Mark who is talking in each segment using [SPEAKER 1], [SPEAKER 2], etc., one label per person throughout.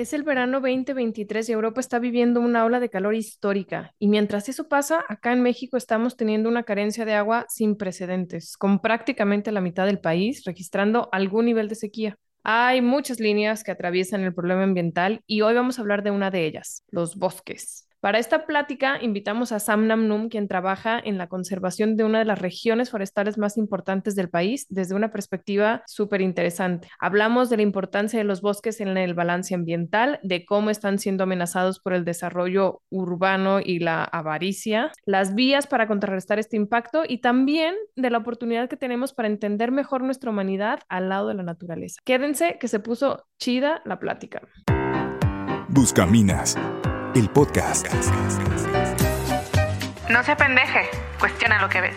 [SPEAKER 1] Es el verano 2023 y Europa está viviendo una ola de calor histórica. Y mientras eso pasa, acá en México estamos teniendo una carencia de agua sin precedentes, con prácticamente la mitad del país registrando algún nivel de sequía. Hay muchas líneas que atraviesan el problema ambiental y hoy vamos a hablar de una de ellas, los bosques. Para esta plática invitamos a Sam Namnum, quien trabaja en la conservación de una de las regiones forestales más importantes del país desde una perspectiva súper interesante. Hablamos de la importancia de los bosques en el balance ambiental, de cómo están siendo amenazados por el desarrollo urbano y la avaricia, las vías para contrarrestar este impacto y también de la oportunidad que tenemos para entender mejor nuestra humanidad al lado de la naturaleza. Quédense que se puso chida la plática.
[SPEAKER 2] Buscaminas el podcast.
[SPEAKER 3] No se pendeje, cuestiona lo que ves.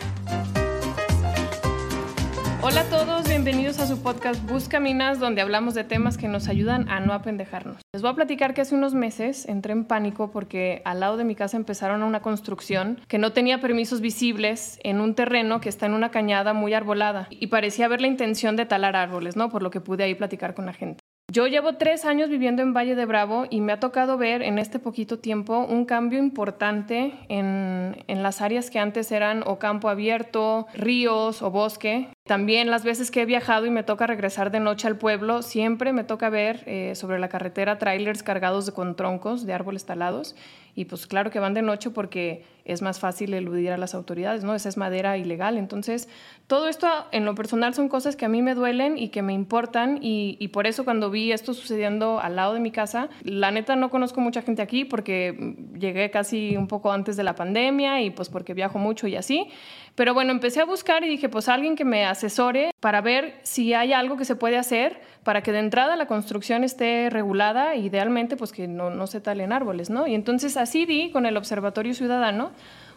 [SPEAKER 1] Hola a todos, bienvenidos a su podcast Busca Minas, donde hablamos de temas que nos ayudan a no apendejarnos. Les voy a platicar que hace unos meses entré en pánico porque al lado de mi casa empezaron una construcción que no tenía permisos visibles en un terreno que está en una cañada muy arbolada y parecía haber la intención de talar árboles, ¿no? Por lo que pude ahí platicar con la gente. Yo llevo tres años viviendo en Valle de Bravo y me ha tocado ver en este poquito tiempo un cambio importante en, en, las áreas que antes eran o campo abierto, ríos o bosque. También las veces que he viajado y me toca regresar de noche al pueblo, siempre me toca ver eh, sobre la carretera trailers cargados con troncos de árboles talados y pues claro que van de noche porque es más fácil eludir a las autoridades, ¿no? Esa es madera ilegal. Entonces, todo esto en lo personal son cosas que a mí me duelen y que me importan y, y, por eso cuando vi esto sucediendo al lado de mi casa, la neta no conozco mucha gente aquí porque llegué casi un poco antes de la pandemia y pues porque viajo mucho y así. Pero bueno, empecé a buscar y dije, pues alguien que me asesore para ver si hay algo que se puede hacer para que de entrada la construcción esté regulada, idealmente pues que no, no se talen árboles, ¿no? Y entonces así di con el Observatorio Ciudadano,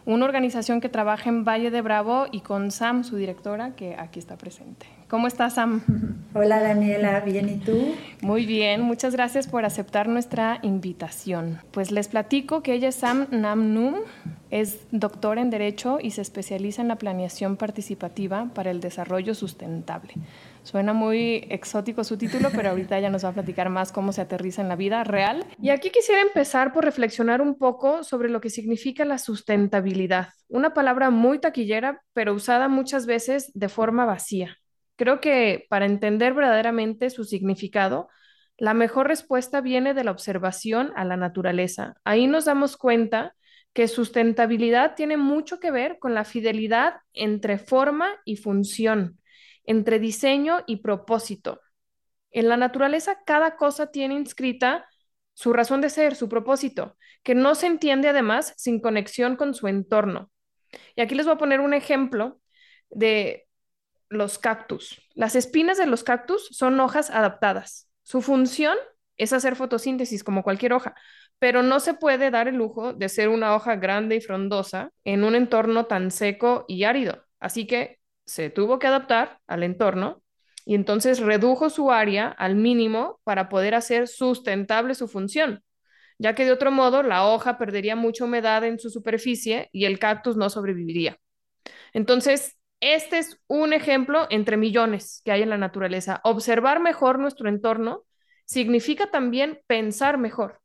[SPEAKER 1] una organización que trabaja en Valle de Bravo y con Sam, su directora, que aquí está presente. ¿Cómo estás, Sam?
[SPEAKER 4] Hola, Daniela, ¿bien y tú?
[SPEAKER 1] Muy bien, muchas gracias por aceptar nuestra invitación. Pues les platico que ella es Sam Namnum, es doctora en Derecho y se especializa en la planeación participativa para el desarrollo sustentable. Suena muy exótico su título, pero ahorita ya nos va a platicar más cómo se aterriza en la vida real. Y aquí quisiera empezar por reflexionar un poco sobre lo que significa la sustentabilidad, una palabra muy taquillera, pero usada muchas veces de forma vacía. Creo que para entender verdaderamente su significado, la mejor respuesta viene de la observación a la naturaleza. Ahí nos damos cuenta que sustentabilidad tiene mucho que ver con la fidelidad entre forma y función entre diseño y propósito. En la naturaleza, cada cosa tiene inscrita su razón de ser, su propósito, que no se entiende además sin conexión con su entorno. Y aquí les voy a poner un ejemplo de los cactus. Las espinas de los cactus son hojas adaptadas. Su función es hacer fotosíntesis como cualquier hoja, pero no se puede dar el lujo de ser una hoja grande y frondosa en un entorno tan seco y árido. Así que se tuvo que adaptar al entorno y entonces redujo su área al mínimo para poder hacer sustentable su función, ya que de otro modo la hoja perdería mucha humedad en su superficie y el cactus no sobreviviría. Entonces, este es un ejemplo entre millones que hay en la naturaleza. Observar mejor nuestro entorno significa también pensar mejor.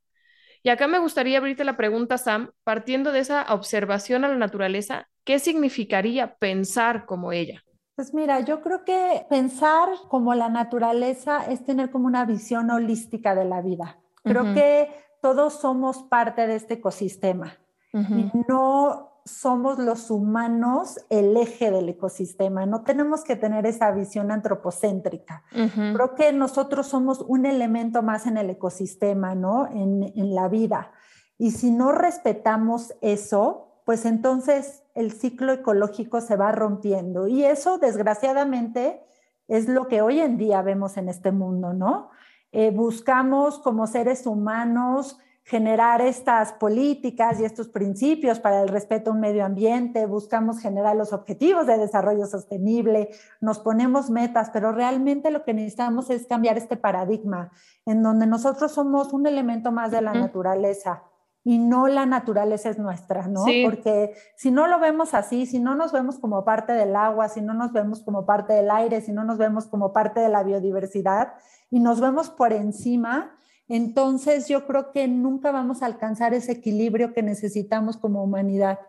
[SPEAKER 1] Y acá me gustaría abrirte la pregunta, Sam, partiendo de esa observación a la naturaleza, ¿qué significaría pensar como ella?
[SPEAKER 4] Pues mira, yo creo que pensar como la naturaleza es tener como una visión holística de la vida. Creo que todos somos parte de este ecosistema y no somos los humanos el eje del ecosistema, no tenemos que tener esa visión antropocéntrica. Creo que nosotros somos un elemento más en el ecosistema, ¿no? En, en la vida. Y si no respetamos eso, pues entonces el ciclo ecológico se va rompiendo. Y eso, desgraciadamente, es lo que hoy en día vemos en este mundo, ¿no? Eh, buscamos como seres humanos generar estas políticas y estos principios para el respeto a un medio ambiente, buscamos generar los objetivos de desarrollo sostenible, nos ponemos metas, pero realmente lo que necesitamos es cambiar este paradigma en donde nosotros somos un elemento más de la naturaleza y no la naturaleza es nuestra, ¿no? Porque si no lo vemos así, si no nos vemos como parte del agua, si no nos vemos como parte del aire, si no nos vemos como parte de la biodiversidad y nos vemos por encima, entonces yo creo que nunca vamos a alcanzar ese equilibrio que necesitamos como humanidad,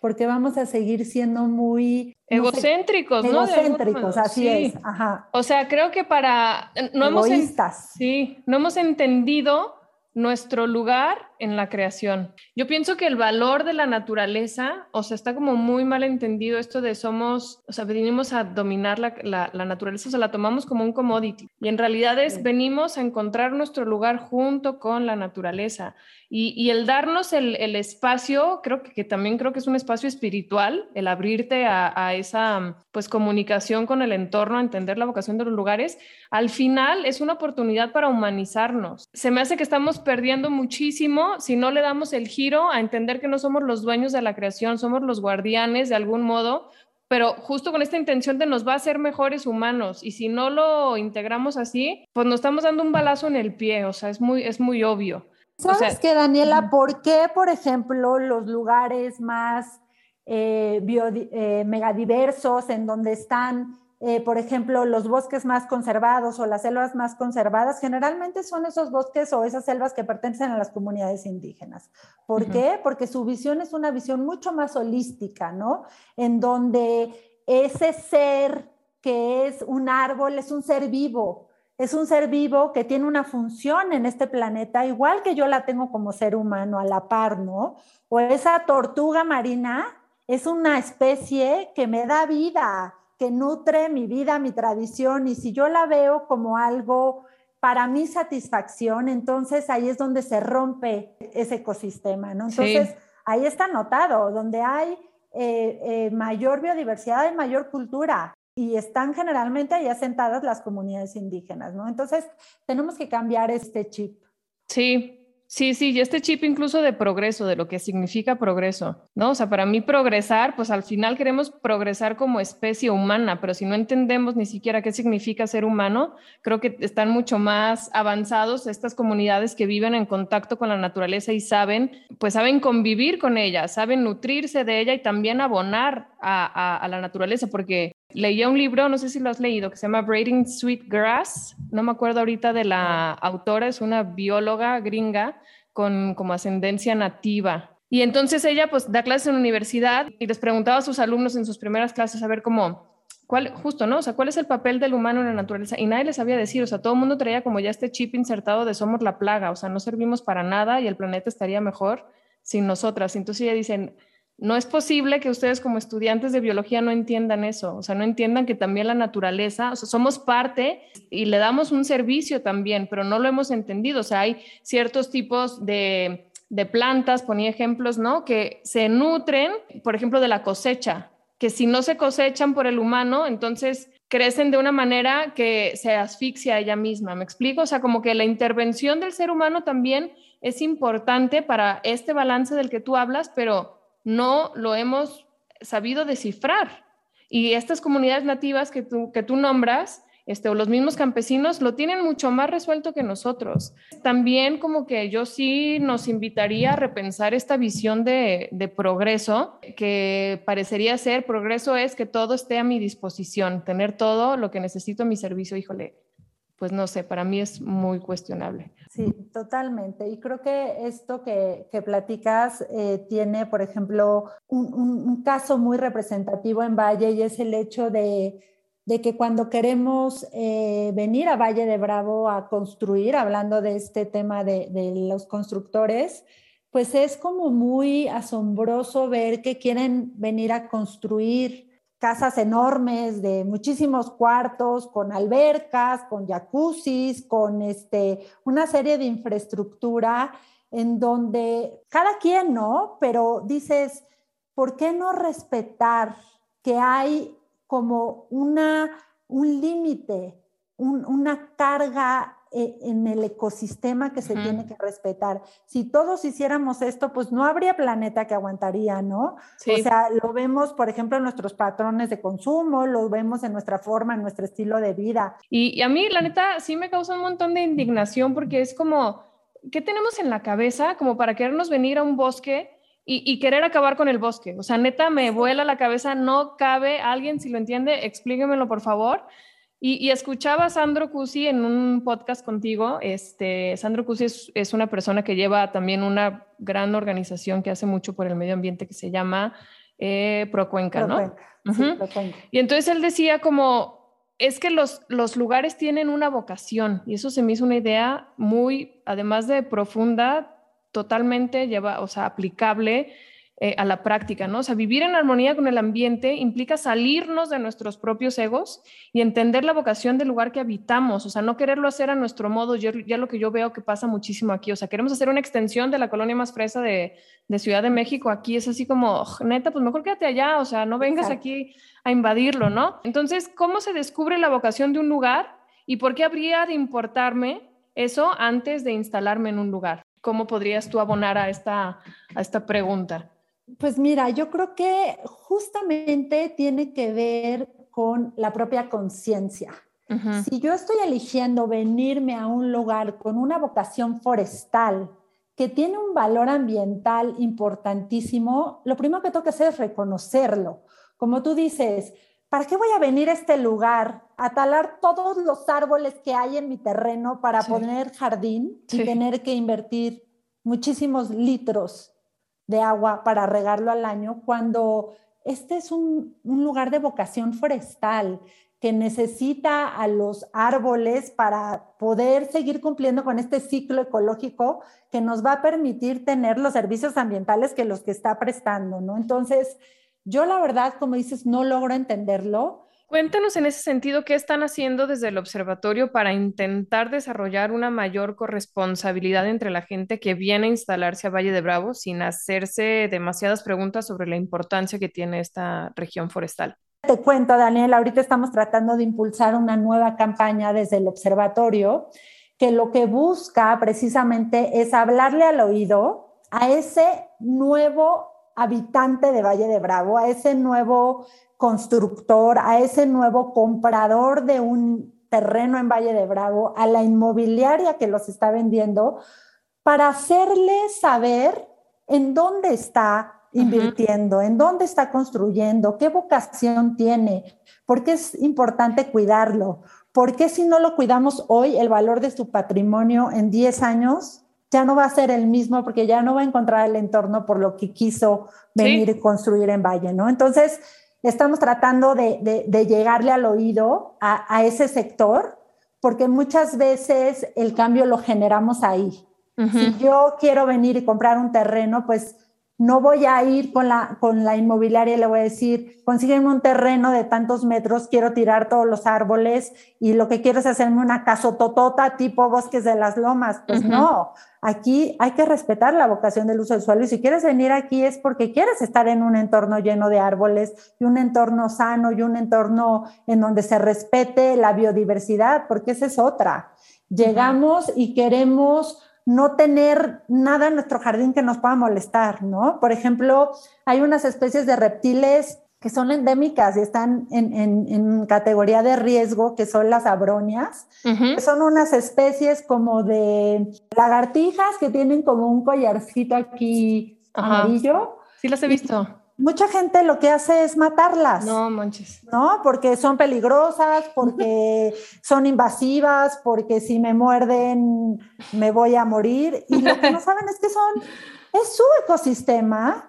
[SPEAKER 4] porque vamos a seguir siendo muy...
[SPEAKER 1] Egocéntricos, ¿no?
[SPEAKER 4] Egocéntricos, así es. Ajá.
[SPEAKER 1] O sea, creo que para... No
[SPEAKER 4] Egoístas.
[SPEAKER 1] sí, no hemos entendido nuestro lugar en la creación. Yo pienso que el valor de la naturaleza, o sea, está como muy mal entendido esto de somos, o sea, venimos a dominar la, naturaleza, o sea, la tomamos como un commodity. Y en realidad es, venimos a encontrar nuestro lugar junto con la naturaleza. Y, el darnos el, espacio, creo que, también creo que es un espacio espiritual, el abrirte a, esa pues comunicación con el entorno, a entender la vocación de los lugares, al final es una oportunidad para humanizarnos. Se me hace que estamos perdiendo muchísimo si no le damos el giro a entender que no somos los dueños de la creación, somos los guardianes de algún modo, pero justo con esta intención de nos va a hacer mejores humanos y si no lo integramos así, pues nos estamos dando un balazo en el pie, o sea, es muy, es muy obvio.
[SPEAKER 4] ¿Sabes qué, Daniela? ¿Por qué, por ejemplo, los lugares más eh, eh, megadiversos, en donde están, eh, por ejemplo, los bosques más conservados o las selvas más conservadas, generalmente son esos bosques o esas selvas que pertenecen a las comunidades indígenas? ¿Por qué? Porque su visión es una visión mucho más holística, ¿no? En donde ese ser que es un árbol es un ser vivo, es un ser vivo que tiene una función en este planeta, igual que yo la tengo como ser humano a la par, ¿no? O esa tortuga marina es una especie que me da vida, que nutre mi vida, mi tradición, y si yo la veo como algo para mi satisfacción, entonces ahí es donde se rompe ese ecosistema, ¿no? Entonces, ahí está notado, donde hay eh, eh, mayor biodiversidad y mayor cultura y están generalmente ahí asentadas las comunidades indígenas, ¿no? Entonces, tenemos que cambiar este chip.
[SPEAKER 1] Sí, Sí, sí, y este chip incluso de progreso, de lo que significa progreso, ¿no? O sea, para mí progresar, pues al final queremos progresar como especie humana, pero si no entendemos ni siquiera qué significa ser humano, creo que están mucho más avanzados estas comunidades que viven en contacto con la naturaleza y saben, pues saben convivir con ella, saben nutrirse de ella y también abonar a, a la naturaleza, porque Leía un libro, no sé si lo has leído, que se llama Braiding Sweet Grass. No me acuerdo ahorita de la autora, es una bióloga gringa con como ascendencia nativa. Y entonces ella pues da clases en la universidad y les preguntaba a sus alumnos en sus primeras clases a ver cómo, cuál, justo, ¿no? O sea, ¿cuál es el papel del humano en la naturaleza? Y nadie les sabía decir, o sea, todo el mundo traía como ya este chip insertado de somos la plaga, o sea, no servimos para nada y el planeta estaría mejor sin nosotras. Entonces ella dicen, no es posible que ustedes como estudiantes de biología no entiendan eso, o sea, no entiendan que también la naturaleza, o sea, somos parte y le damos un servicio también, pero no lo hemos entendido, o sea, hay ciertos tipos de, plantas, ponía ejemplos, ¿no? Que se nutren, por ejemplo, de la cosecha, que si no se cosechan por el humano, entonces crecen de una manera que se asfixia a ella misma, ¿me explico? O sea, como que la intervención del ser humano también es importante para este balance del que tú hablas, pero no lo hemos sabido descifrar. Y estas comunidades nativas que tú, que tú nombras, este, o los mismos campesinos, lo tienen mucho más resuelto que nosotros. También como que yo sí nos invitaría a repensar esta visión de, de progreso, que parecería ser, progreso es que todo esté a mi disposición, tener todo lo que necesito a mi servicio. Híjole, pues no sé, para mí es muy cuestionable.
[SPEAKER 4] Sí, totalmente. Y creo que esto que, platicas eh, tiene, por ejemplo, un, caso muy representativo en Valle y es el hecho de, que cuando queremos eh, venir a Valle de Bravo a construir, hablando de este tema de los constructores, pues es como muy asombroso ver que quieren venir a construir casas enormes de muchísimos cuartos, con albercas, con jacuzzis, con este, una serie de infraestructura en donde cada quien, ¿no? Pero dices, ¿por qué no respetar que hay como una, un límite, una carga en el ecosistema que se tiene que respetar. Si todos hiciéramos esto, pues no habría planeta que aguantaría, ¿no? O sea, lo vemos, por ejemplo, en nuestros patrones de consumo, lo vemos en nuestra forma, en nuestro estilo de vida.
[SPEAKER 1] Y, a mí, la neta, sí me causa un montón de indignación porque es como, ¿qué tenemos en la cabeza como para querernos venir a un bosque? Y, y, querer acabar con el bosque. O sea, neta, me vuela la cabeza, no cabe. Alguien, si lo entiende, explíquemelo, por favor Y, escuchaba a Sandro Cusi en un podcast contigo. Este, Sandro Cusi es, una persona que lleva también una gran organización que hace mucho por el medio ambiente que se llama eh, Procuenca, ¿no? Y entonces él decía como, es que los, los lugares tienen una vocación y eso se me hizo una idea muy, además de profunda, totalmente lleva, o sea, aplicable eh, a la práctica, ¿no? O sea, vivir en armonía con el ambiente implica salirnos de nuestros propios egos y entender la vocación del lugar que habitamos, o sea, no quererlo hacer a nuestro modo, yo, ya lo que yo veo que pasa muchísimo aquí, o sea, queremos hacer una extensión de la colonia más fresa de, de Ciudad de México, aquí es así como, neta, pues mejor quédate allá, o sea, no vengas aquí a invadirlo, ¿no? Entonces, ¿cómo se descubre la vocación de un lugar y por qué habría de importarme eso antes de instalarme en un lugar? ¿Cómo podrías tú abonar a esta, a esta pregunta?
[SPEAKER 4] Pues mira, yo creo que justamente tiene que ver con la propia conciencia. Si yo estoy eligiendo venirme a un lugar con una vocación forestal que tiene un valor ambiental importantísimo, lo primero que tengo que hacer es reconocerlo. Como tú dices, ¿para qué voy a venir a este lugar a talar todos los árboles que hay en mi terreno para poner jardín y tener que invertir muchísimos litros de agua para regarlo al año, cuando este es un, lugar de vocación forestal que necesita a los árboles para poder seguir cumpliendo con este ciclo ecológico que nos va a permitir tener los servicios ambientales que los que está prestando, ¿no? Entonces, yo la verdad, como dices, no logro entenderlo,
[SPEAKER 1] Cuéntanos en ese sentido qué están haciendo desde el observatorio para intentar desarrollar una mayor corresponsabilidad entre la gente que viene a instalarse a Valle de Bravo sin hacerse demasiadas preguntas sobre la importancia que tiene esta región forestal.
[SPEAKER 4] Te cuento, Daniel, ahorita estamos tratando de impulsar una nueva campaña desde el observatorio que lo que busca precisamente es hablarle al oído a ese nuevo habitante de Valle de Bravo, a ese nuevo constructor, a ese nuevo comprador de un terreno en Valle de Bravo, a la inmobiliaria que los está vendiendo, para hacerle saber en dónde está invirtiendo, en dónde está construyendo, qué vocación tiene, por qué es importante cuidarlo, por qué si no lo cuidamos hoy, el valor de su patrimonio en 10 años ya no va a ser el mismo porque ya no va a encontrar el entorno por lo que quiso venir y construir en Valle, ¿no? Entonces, estamos tratando de, llegarle al oído a, ese sector, porque muchas veces el cambio lo generamos ahí. Si yo quiero venir y comprar un terreno, pues no voy a ir con la, con la inmobiliaria y le voy a decir, consígueme un terreno de tantos metros, quiero tirar todos los árboles y lo que quiero es hacerme una casototota tipo bosques de las lomas. Pues no, aquí hay que respetar la vocación del uso del suelo y si quieres venir aquí es porque quieres estar en un entorno lleno de árboles y un entorno sano y un entorno en donde se respete la biodiversidad, porque esa es otra. Llegamos y queremos no tener nada en nuestro jardín que nos pueda molestar, ¿no? Por ejemplo, hay unas especies de reptiles que son endémicas y están en, categoría de riesgo, que son las abronias, que son unas especies como de lagartijas que tienen como un collarcito aquí amarillo.
[SPEAKER 1] Sí, las he visto
[SPEAKER 4] mucha gente lo que hace es matarlas.
[SPEAKER 1] No manches.
[SPEAKER 4] ¿No? Porque son peligrosas, porque son invasivas, porque si me muerden me voy a morir. Y lo que no saben es que son, es su ecosistema,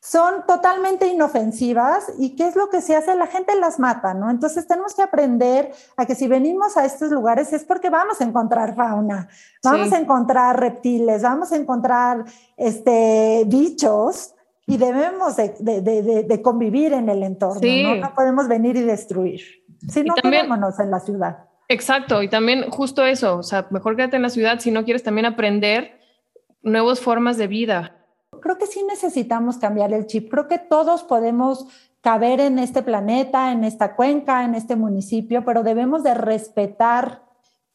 [SPEAKER 4] son totalmente inofensivas y qué es lo que se hace, la gente las mata, ¿no? Entonces tenemos que aprender a que si venimos a estos lugares es porque vamos a encontrar fauna, vamos a encontrar reptiles, vamos a encontrar este, bichos y debemos de, convivir en el entorno, ¿no? podemos venir y destruir. Si no, quedémonos en la ciudad.
[SPEAKER 1] Exacto, y también justo eso, o sea, mejor quédate en la ciudad si no quieres también aprender nuevas formas de vida.
[SPEAKER 4] Creo que sí necesitamos cambiar el chip, creo que todos podemos caber en este planeta, en esta cuenca, en este municipio, pero debemos de respetar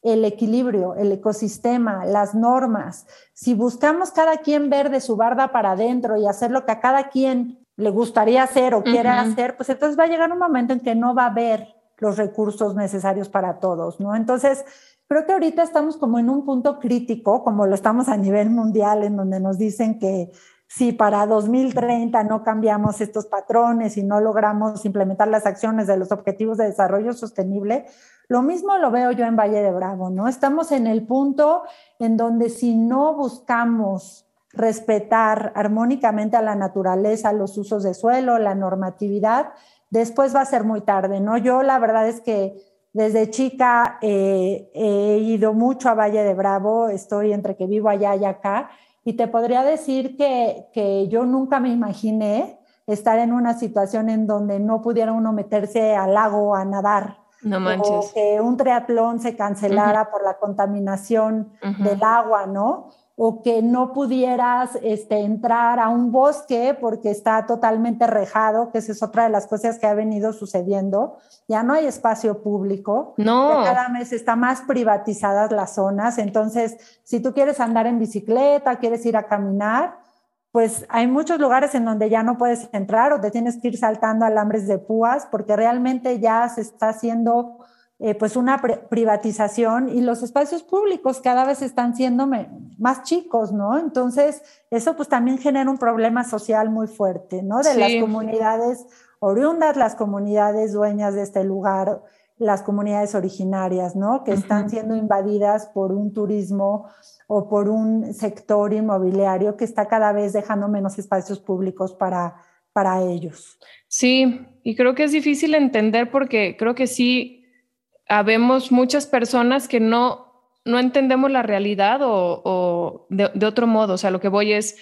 [SPEAKER 4] el equilibrio, el ecosistema, las normas. Si buscamos cada quien ver de su barda para adentro y hacer lo que a cada quien le gustaría hacer o quiera hacer, pues entonces va a llegar un momento en que no va a haber los recursos necesarios para todos, ¿no? Entonces, creo que ahorita estamos como en un punto crítico, como lo estamos a nivel mundial, en donde nos dicen que si para 2030 no cambiamos estos patrones y no logramos implementar las acciones de los objetivos de desarrollo sostenible, Lo mismo lo veo yo en Valle de Bravo, ¿no? Estamos en el punto en donde si no buscamos respetar armónicamente a la naturaleza, los usos de suelo, la normatividad, después va a ser muy tarde, ¿no? Yo la verdad es que desde chica eh, he ido mucho a Valle de Bravo, estoy entre que vivo allá y acá, y te podría decir que, que yo nunca me imaginé estar en una situación en donde no pudiera uno meterse al lago a nadar.
[SPEAKER 1] No manches.
[SPEAKER 4] O que un triatlón se cancelara por la contaminación del agua, ¿no? o que no pudieras este, entrar a un bosque porque está totalmente rejado, que esa es otra de las cosas que ha venido sucediendo. Ya no hay espacio público.
[SPEAKER 1] No.
[SPEAKER 4] Cada mes está más privatizadas las zonas. Entonces, si tú quieres andar en bicicleta, quieres ir a caminar, pues hay muchos lugares en donde ya no puedes entrar o te tienes que ir saltando alambres de púas porque realmente ya se está haciendo eh, pues una privatización y los espacios públicos cada vez están siendo más chicos, ¿no? Entonces, eso pues también genera un problema social muy fuerte, ¿no? De las comunidades oriundas, las comunidades dueñas de este lugar, las comunidades originarias, ¿no? Que están siendo invadidas por un turismo o por un sector inmobiliario que está cada vez dejando menos espacios públicos para, para ellos.
[SPEAKER 1] Sí, y creo que es difícil entender porque creo que sí habemos muchas personas que no, no entendemos la realidad o, de, otro modo. O sea, lo que voy es,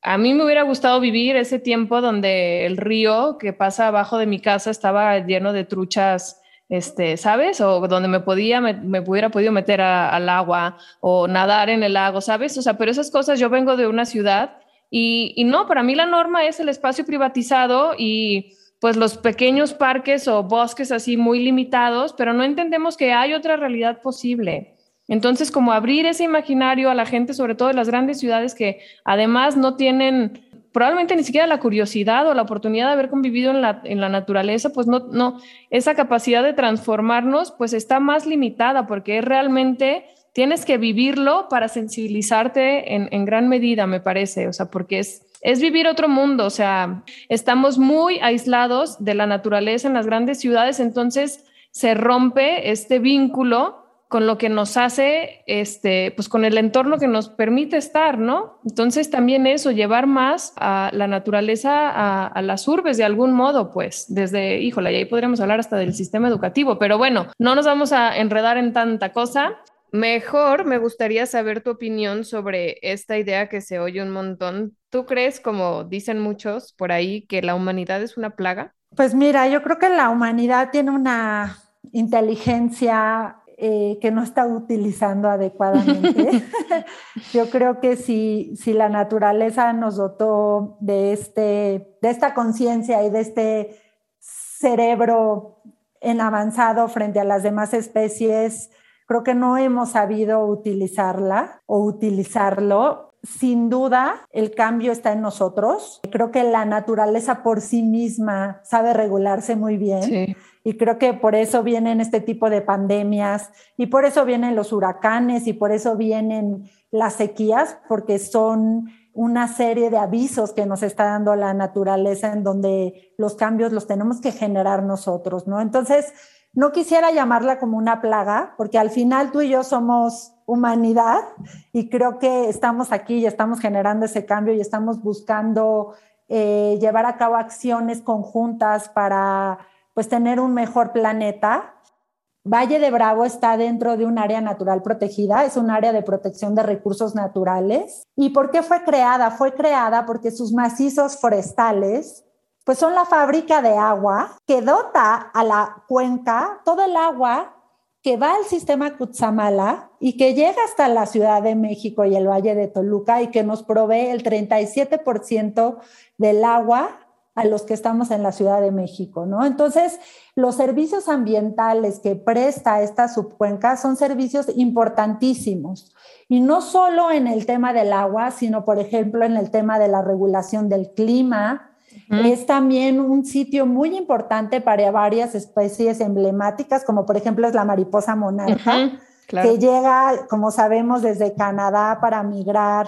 [SPEAKER 1] a mí me hubiera gustado vivir ese tiempo donde el río que pasa abajo de mi casa estaba lleno de truchas, este, ¿sabes? O donde me podía, me, hubiera podido meter al agua o nadar en el lago, ¿sabes? O sea, pero esas cosas, yo vengo de una ciudad y, y no, para mí la norma es el espacio privatizado y pues los pequeños parques o bosques así muy limitados, pero no entendemos que hay otra realidad posible. Entonces, como abrir ese imaginario a la gente, sobre todo en las grandes ciudades que además no tienen probablemente ni siquiera la curiosidad o la oportunidad de haber convivido en la, en la naturaleza, pues no, no, esa capacidad de transformarnos, pues está más limitada porque realmente tienes que vivirlo para sensibilizarte en, en gran medida, me parece, o sea, porque es, es vivir otro mundo, o sea, estamos muy aislados de la naturaleza en las grandes ciudades, entonces se rompe este vínculo con lo que nos hace, este, pues con el entorno que nos permite estar, ¿no? Entonces también eso, llevar más a la naturaleza a, a, las urbes de algún modo, pues, desde, híjole, y ahí podríamos hablar hasta del sistema educativo, pero bueno, no nos vamos a enredar en tanta cosa. Mejor me gustaría saber tu opinión sobre esta idea que se oye un montón. ¿Tú crees, como dicen muchos por ahí, que la humanidad es una plaga?
[SPEAKER 4] Pues mira, yo creo que la humanidad tiene una inteligencia eh, que no está utilizando adecuadamente. yo creo que si, si la naturaleza nos dotó de, este, de esta conciencia y de este cerebro en avanzado frente a las demás especies, Creo que no hemos sabido utilizarla o utilizarlo. Sin duda, el cambio está en nosotros. Creo que la naturaleza por sí misma sabe regularse muy bien. Y creo que por eso vienen este tipo de pandemias y por eso vienen los huracanes y por eso vienen las sequías, porque son una serie de avisos que nos está dando la naturaleza en donde los cambios los tenemos que generar nosotros, ¿no? Entonces, no quisiera llamarla como una plaga, porque al final tú y yo somos humanidad y creo que estamos aquí y estamos generando ese cambio y estamos buscando eh, llevar a cabo acciones conjuntas para pues tener un mejor planeta. Valle de Bravo está dentro de un área natural protegida, es un área de protección de recursos naturales. ¿Y por qué fue creada? Fue creada porque sus macizos forestales pues son la fábrica de agua que dota a la cuenca todo el agua que va al sistema Cutzamala y que llega hasta la Ciudad de México y el Valle de Toluca y que nos provee el 37% del agua a los que estamos en la Ciudad de México, ¿no? Entonces, los servicios ambientales que presta esta subcuenca son servicios importantísimos. Y no solo en el tema del agua, sino, por ejemplo, en el tema de la regulación del clima, es también un sitio muy importante para varias especies emblemáticas, como por ejemplo es la mariposa monarca, que llega, como sabemos, desde Canadá para migrar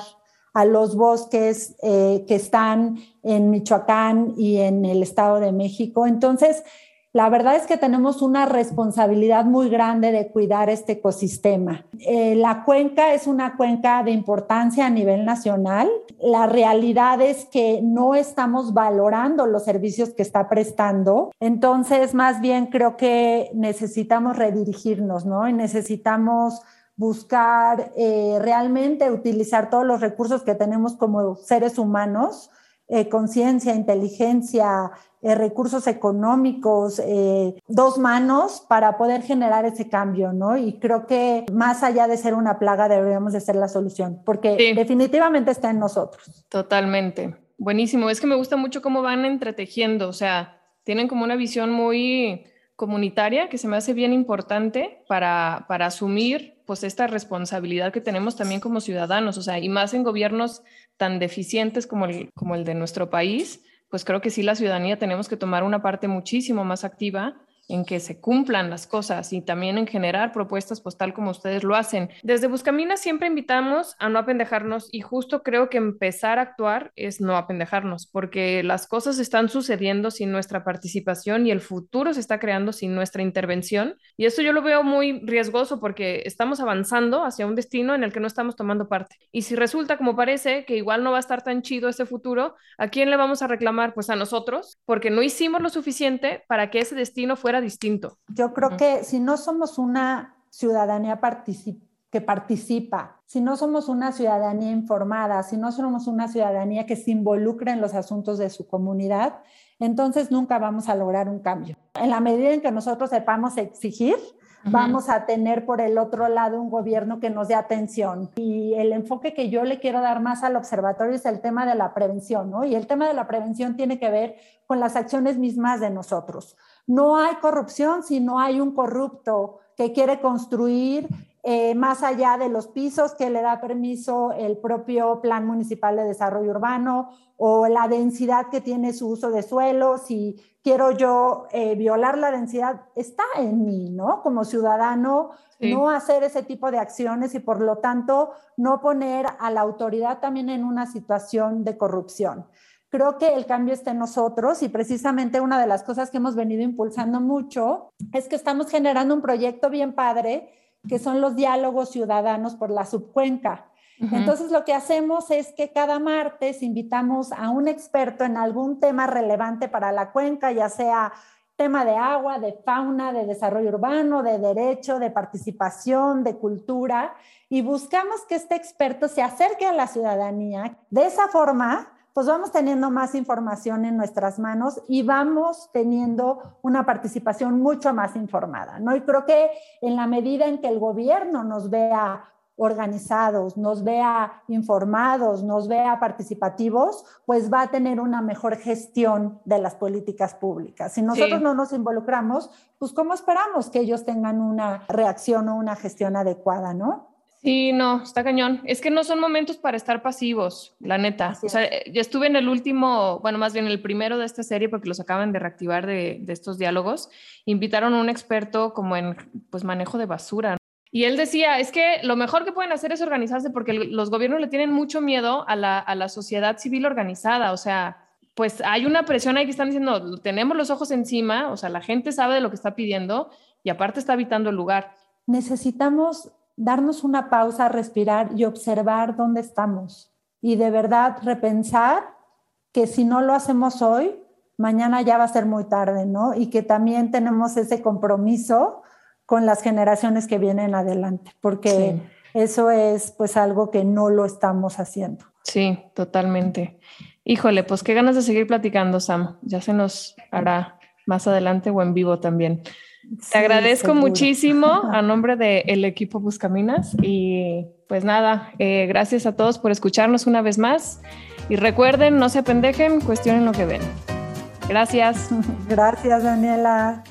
[SPEAKER 4] a los bosques eh, que están en Michoacán y en el Estado de México. Entonces, la verdad es que tenemos una responsabilidad muy grande de cuidar este ecosistema. Eh, la cuenca es una cuenca de importancia a nivel nacional. La realidad es que no estamos valorando los servicios que está prestando. Entonces, más bien creo que necesitamos redirigirnos, ¿no? Y necesitamos buscar eh, realmente utilizar todos los recursos que tenemos como seres humanos, eh, conciencia, inteligencia, eh, recursos económicos, dos manos para poder generar ese cambio, ¿no? Y creo que más allá de ser una plaga deberíamos de ser la solución, porque definitivamente está en nosotros.
[SPEAKER 1] Totalmente. Buenísimo. Es que me gusta mucho cómo van entretejiendo, o sea, tienen como una visión muy comunitaria que se me hace bien importante para, para asumir pues esta responsabilidad que tenemos también como ciudadanos, o sea, y más en gobiernos tan deficientes como el, como el de nuestro país, pues creo que sí la ciudadanía tenemos que tomar una parte muchísimo más activa en que se cumplan las cosas y también en generar propuestas pues tal como ustedes lo hacen. Desde Buscamina siempre invitamos a no apendejarnos y justo creo que empezar a actuar es no apendejarnos porque las cosas están sucediendo sin nuestra participación y el futuro se está creando sin nuestra intervención y esto yo lo veo muy riesgoso porque estamos avanzando hacia un destino en el que no estamos tomando parte. Y si resulta como parece que igual no va a estar tan chido ese futuro, ¿a quién le vamos a reclamar? Pues a nosotros porque no hicimos lo suficiente para que ese destino fuera distinto.
[SPEAKER 4] Yo creo que si no somos una ciudadanía que participa, si no somos una ciudadanía informada, si no somos una ciudadanía que se involucra en los asuntos de su comunidad, entonces nunca vamos a lograr un cambio. En la medida en que nosotros sepamos exigir, vamos a tener por el otro lado un gobierno que nos dé atención. Y el enfoque que yo le quiero dar más al observatorio es el tema de la prevención, ¿no? Y el tema de la prevención tiene que ver con las acciones mismas de nosotros. No hay corrupción si no hay un corrupto que quiere construir eh, más allá de los pisos que le da permiso el propio Plan Municipal de Desarrollo Urbano o la densidad que tiene su uso de suelo, si quiero yo eh, violar la densidad, está en mí, ¿no? Como ciudadano, no hacer ese tipo de acciones y por lo tanto no poner a la autoridad también en una situación de corrupción. Creo que el cambio está en nosotros y precisamente una de las cosas que hemos venido impulsando mucho es que estamos generando un proyecto bien padre que son los diálogos ciudadanos por la subcuenca. Entonces, lo que hacemos es que cada martes invitamos a un experto en algún tema relevante para la cuenca, ya sea tema de agua, de fauna, de desarrollo urbano, de derecho, de participación, de cultura, y buscamos que este experto se acerque a la ciudadanía. De esa forma, pues vamos teniendo más información en nuestras manos y vamos teniendo una participación mucho más informada, ¿no? Y creo que en la medida en que el gobierno nos vea organizados, nos vea informados, nos vea participativos, pues va a tener una mejor gestión de las políticas públicas. Si nosotros no nos involucramos, pues ¿cómo esperamos que ellos tengan una reacción o una gestión adecuada, no?
[SPEAKER 1] Sí, no, está cañón. Es que no son momentos para estar pasivos, la neta. o sea, yo estuve en el último, bueno, más bien el primero de esta serie porque los acaban de reactivar de, de estos diálogos. Invitaron a un experto como en pues manejo de basura. Y él decía, es que lo mejor que pueden hacer es organizarse porque los gobiernos le tienen mucho miedo a la, a la sociedad civil organizada. O sea, pues hay una presión ahí que están diciendo, tenemos los ojos encima, o sea, la gente sabe de lo que está pidiendo y aparte está habitando el lugar.
[SPEAKER 4] Necesitamos darnos una pausa, respirar y observar dónde estamos. Y de verdad repensar que si no lo hacemos hoy, mañana ya va a ser muy tarde, ¿no? Y que también tenemos ese compromiso con las generaciones que vienen adelante, porque eso es pues algo que no lo estamos haciendo.
[SPEAKER 1] Sí, totalmente. Híjole, pues qué ganas de seguir platicando, Sam. Ya se nos hará más adelante o en vivo también. Te agradezco muchísimo a nombre del equipo Buscaminas y pues nada, eh, gracias a todos por escucharnos una vez más y recuerden, no se pendejen, cuestionen lo que ven. Gracias.
[SPEAKER 4] Gracias, Daniela.